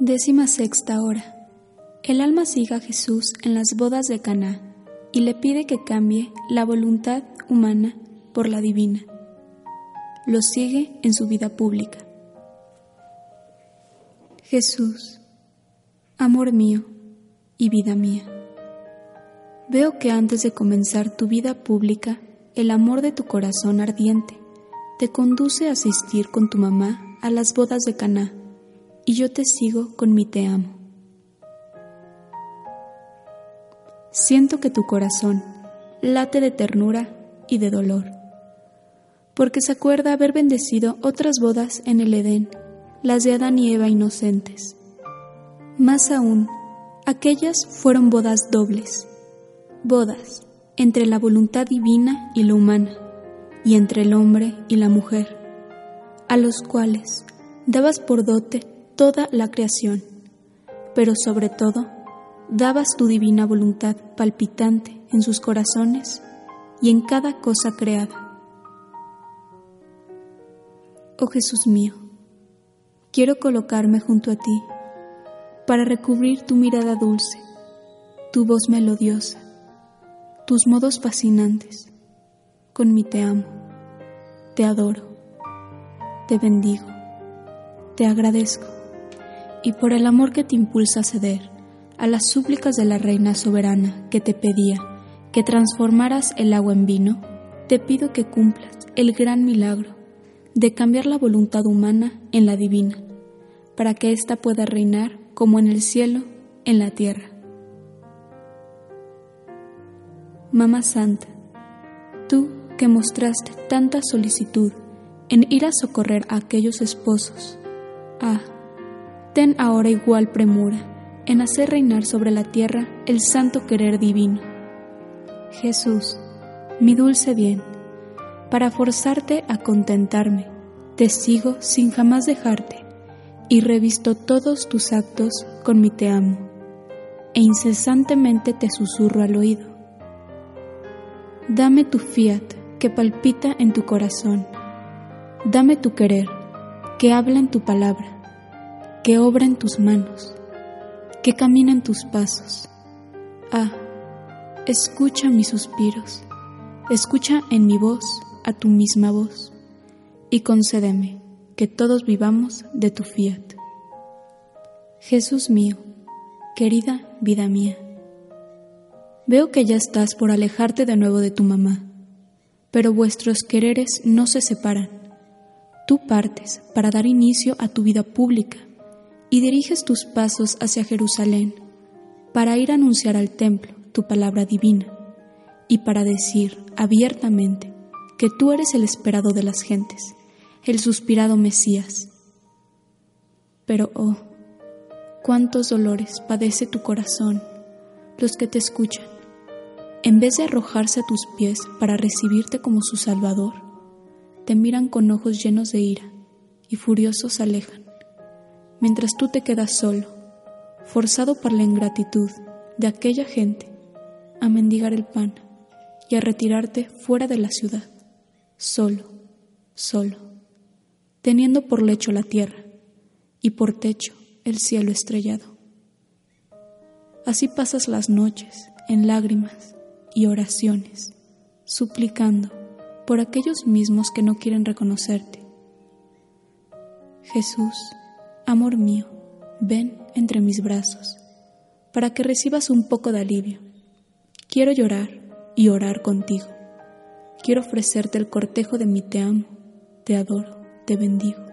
Décima sexta hora. El alma sigue a Jesús en las bodas de Caná y le pide que cambie la voluntad humana por la divina. Lo sigue en su vida pública. Jesús, amor mío y vida mía. Veo que antes de comenzar tu vida pública, el amor de tu corazón ardiente te conduce a asistir con tu mamá a las bodas de Caná y yo te sigo con mi te amo. Siento que tu corazón late de ternura y de dolor, porque se acuerda haber bendecido otras bodas en el Edén, las de Adán y Eva inocentes. Más aún, aquellas fueron bodas dobles, bodas entre la voluntad divina y la humana, y entre el hombre y la mujer, a los cuales dabas por dote toda la creación, pero sobre todo dabas tu divina voluntad palpitante en sus corazones y en cada cosa creada. Oh Jesús mío, quiero colocarme junto a ti para recubrir tu mirada dulce, tu voz melodiosa, tus modos fascinantes. Con mi te amo, te adoro, te bendigo, te agradezco y por el amor que te impulsa a ceder a las súplicas de la reina soberana que te pedía que transformaras el agua en vino, te pido que cumplas el gran milagro de cambiar la voluntad humana en la divina, para que ésta pueda reinar como en el cielo, en la tierra. Mamá Santa, tú que mostraste tanta solicitud en ir a socorrer a aquellos esposos, ah, ten ahora igual premura en hacer reinar sobre la tierra el santo querer divino. Jesús, mi dulce bien, para forzarte a contentarme, te sigo sin jamás dejarte y revisto todos tus actos con mi te amo, e incesantemente te susurro al oído. Dame tu fiat que palpita en tu corazón, dame tu querer que habla en tu palabra que obra en tus manos, que camina en tus pasos. Ah, escucha mis suspiros, escucha en mi voz a tu misma voz, y concédeme que todos vivamos de tu fiat. Jesús mío, querida vida mía, veo que ya estás por alejarte de nuevo de tu mamá, pero vuestros quereres no se separan. Tú partes para dar inicio a tu vida pública y diriges tus pasos hacia Jerusalén para ir a anunciar al templo tu palabra divina y para decir abiertamente que tú eres el esperado de las gentes, el suspirado Mesías. Pero, oh, cuántos dolores padece tu corazón, los que te escuchan, en vez de arrojarse a tus pies para recibirte como su Salvador, te miran con ojos llenos de ira y furiosos alejan mientras tú te quedas solo, forzado por la ingratitud de aquella gente a mendigar el pan y a retirarte fuera de la ciudad, solo, solo, teniendo por lecho la tierra y por techo el cielo estrellado. Así pasas las noches en lágrimas y oraciones, suplicando por aquellos mismos que no quieren reconocerte. Jesús, Amor mío, ven entre mis brazos, para que recibas un poco de alivio. Quiero llorar y orar contigo. Quiero ofrecerte el cortejo de mi te amo, te adoro, te bendigo,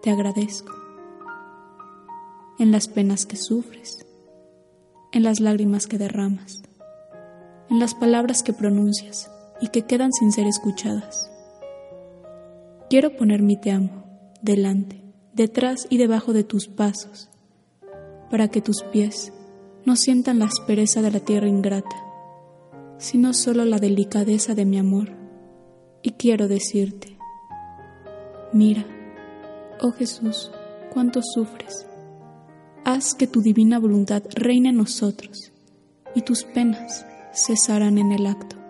te agradezco. En las penas que sufres, en las lágrimas que derramas, en las palabras que pronuncias y que quedan sin ser escuchadas. Quiero poner mi te amo delante detrás y debajo de tus pasos, para que tus pies no sientan la aspereza de la tierra ingrata, sino solo la delicadeza de mi amor. Y quiero decirte, mira, oh Jesús, cuánto sufres. Haz que tu divina voluntad reine en nosotros y tus penas cesarán en el acto.